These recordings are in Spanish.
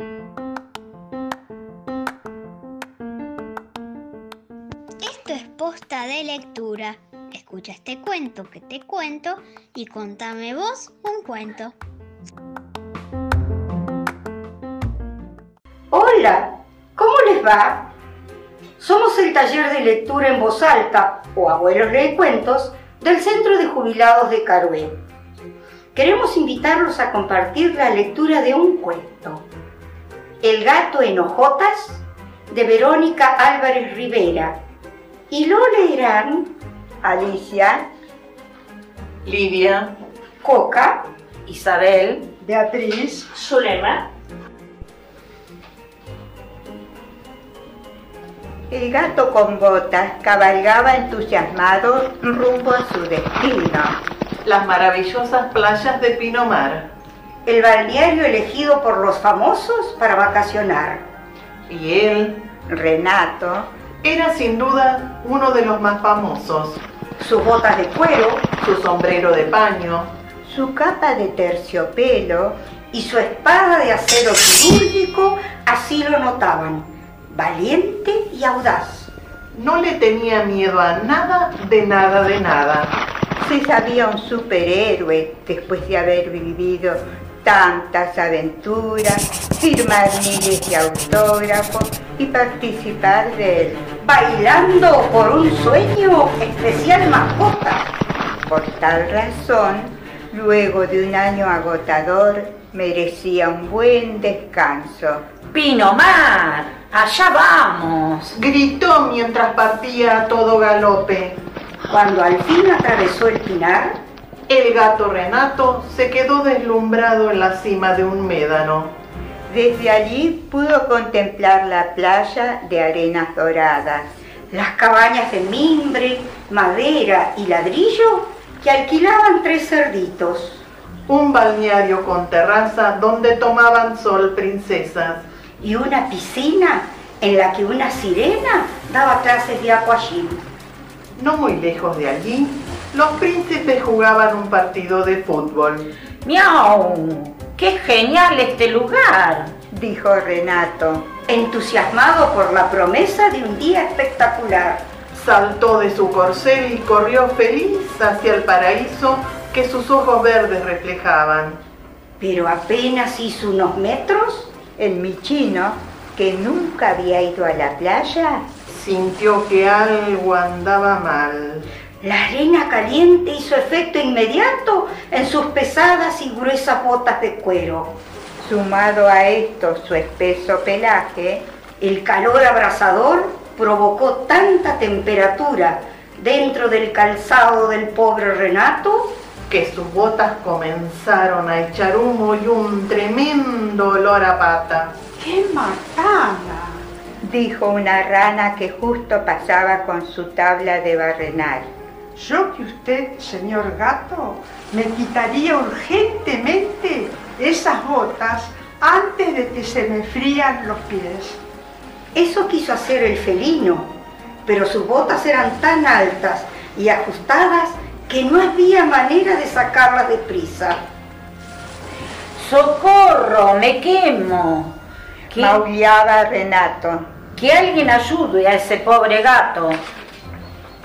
Esto es posta de lectura. Escucha este cuento que te cuento y contame vos un cuento. Hola, ¿cómo les va? Somos el taller de lectura en voz alta o abuelos lee cuentos del Centro de Jubilados de Carué. Queremos invitarlos a compartir la lectura de un cuento. El gato en hojotas de Verónica Álvarez Rivera. Y lo leerán Alicia, Lidia, Coca, Isabel, Beatriz, Zulema. El gato con botas cabalgaba entusiasmado rumbo a su destino. Las maravillosas playas de Pinomar. El balneario elegido por los famosos para vacacionar. Y él Renato, era sin duda uno de los más famosos. Sus botas de cuero Su sombrero de paño, su capa de terciopelo, y su espada de acero quirúrgico así lo notaban, valiente y audaz. no le tenía miedo a nada de nada de nada. se sabía un superhéroe después de haber vivido tantas aventuras, firmar miles de autógrafos y participar del Bailando por un sueño especial mascota. Por tal razón, luego de un año agotador, merecía un buen descanso. Pinomar, allá vamos. Gritó mientras partía a todo galope. Cuando al fin atravesó el pinar, El gato Renato se quedó deslumbrado en la cima de un médano. Desde allí pudo contemplar la playa de arenas doradas, las cabañas de mimbre, madera y ladrillo que alquilaban tres cerditos. Un balneario con terraza donde tomaban sol princesas. y una piscina en la que una sirena daba clases de aquagym. No muy lejos de allí, los príncipes jugaban un partido de fútbol. Miau, qué genial este lugar. dijo Renato. entusiasmado por la promesa de un día espectacular. Saltó de su corcel y corrió feliz hacia el paraíso que sus ojos verdes reflejaban. Pero apenas hizo unos metros, El michino, que nunca había ido a la playa, Sintió que algo andaba mal. La arena caliente hizo efecto inmediato en sus pesadas y gruesas botas de cuero. sumado a esto su espeso pelaje, El calor abrasador provocó tanta temperatura dentro del calzado del pobre Renato que sus botas comenzaron a echar humo y un tremendo olor a pata. ¡Qué macana! dijo una rana que justo pasaba con su tabla de barrenar. Yo que usted, señor gato, me quitaría urgentemente esas botas antes de que se me frían los pies. Eso quiso hacer el felino, pero sus botas eran tan altas y ajustadas que no había manera de sacarlas de prisa. Socorro, me quemo. Que, Maullaba Renato. que alguien ayude a ese pobre gato.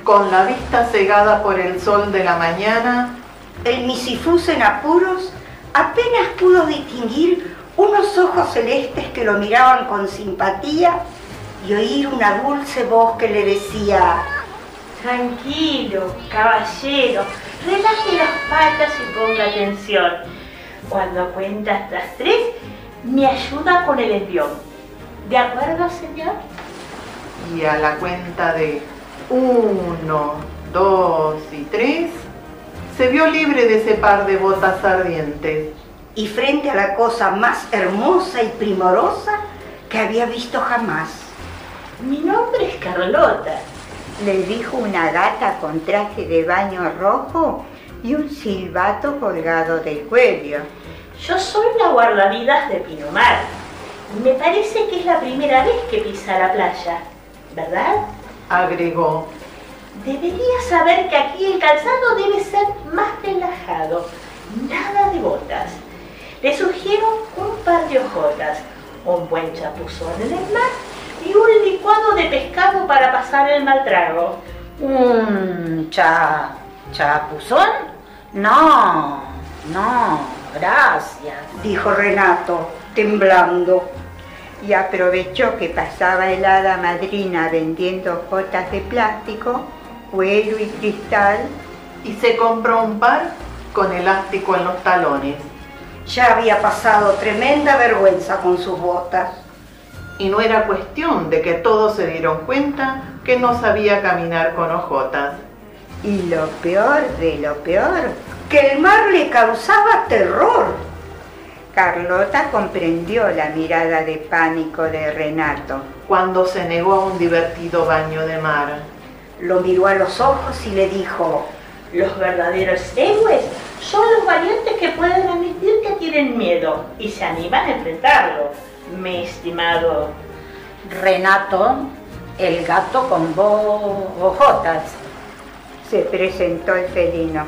Con la vista cegada por el sol de la mañana, El misifus en apuros apenas pudo distinguir unos ojos celestes que lo miraban con simpatía y oír una dulce voz que le decía, Tranquilo, caballero, relaje las patas y ponga atención. Cuando cuenta hasta tres, me ayuda con el envión. ¿De acuerdo, señor? y a la cuenta de uno, dos y tres, se vio libre de ese par de botas ardientes. y frente a la cosa más hermosa y primorosa que había visto jamás. Mi nombre es Carlota. Le dijo una gata con traje de baño rojo y un silbato colgado del cuello. Yo soy la guardavidas de Pinomar. Me parece que es la primera vez que pisa la playa, ¿verdad? Agregó, Debería saber que aquí el calzado debe ser más relajado, nada de botas. Le sugiero un par de hojotas, un buen chapuzón en el mar y un licuado de pescado para pasar el mal trago. ¿Un cha, chapuzón? No, no, gracias. dijo Renato, temblando. Y aprovechó que pasaba el hada madrina vendiendo jotas de plástico, cuero y cristal Y se compró un par con elástico en los talones. Ya había pasado tremenda vergüenza con sus botas. Y no era cuestión de que todos se dieron cuenta que no sabía caminar con ojotas. y lo peor de lo peor, Que el mar le causaba terror. Carlota comprendió la mirada de pánico de Renato. Cuando se negó a un divertido baño de mar. Lo miró a los ojos y le dijo, Los verdaderos héroes son los valientes que pueden admitir que tienen miedo y se animan a enfrentarlo, mi estimado. Renato, el gato con bo- ojotas. Se presentó el felino.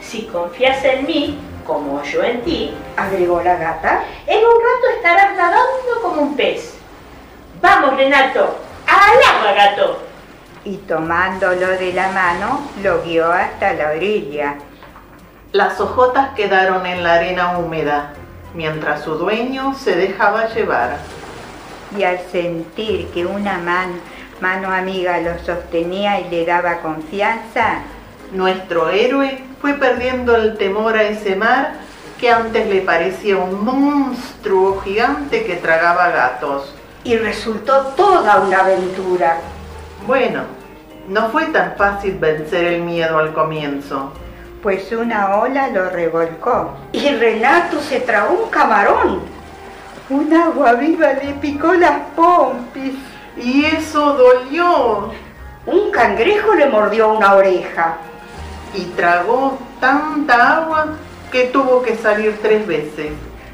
Si confías en mí, como yo en ti, agregó la gata, en un rato estarás nadando como un pez. Vamos, Renato, al agua, gato. y tomándolo de la mano lo guió hasta la orilla. Las ojotas quedaron en la arena húmeda, mientras su dueño se dejaba llevar. Y al sentir que una man- mano amiga lo sostenía y le daba confianza, Nuestro héroe fue perdiendo el temor a ese mar que antes le parecía un monstruo gigante que tragaba gatos. y resultó toda una aventura. Bueno, no fue tan fácil vencer el miedo al comienzo. pues una ola lo revolcó. Y Renato se tragó un camarón. Un agua viva le picó las pompis. Y eso dolió. Un cangrejo le mordió una oreja. Y tragó tanta agua que tuvo que salir tres veces.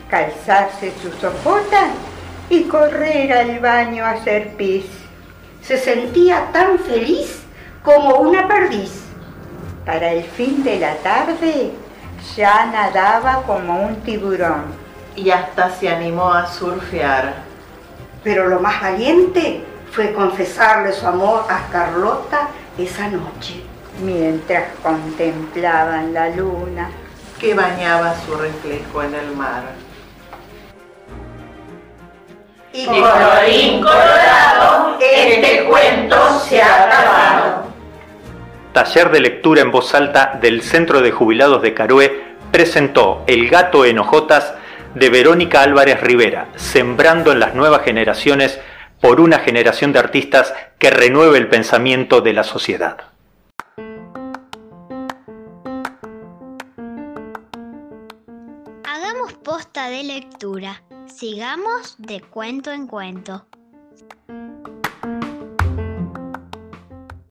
calzarse sus ojotas y correr al baño a hacer pis. Se sentía tan feliz como una perdiz. Para el fin de la tarde ya nadaba como un tiburón. Y hasta se animó a surfear. Pero lo más valiente fue confesarle su amor a Carlota esa noche. Mientras contemplaban la luna. que bañaba su reflejo en el mar. Y colorín colorado, este cuento se ha acabado. Taller de lectura en voz alta del Centro de Jubilados de Carué presentó El gato en hojotas de Verónica Álvarez Rivera, sembrando en las nuevas generaciones por una generación de artistas que renueve el pensamiento de la sociedad. Lectura. Sigamos de cuento en cuento.